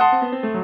Música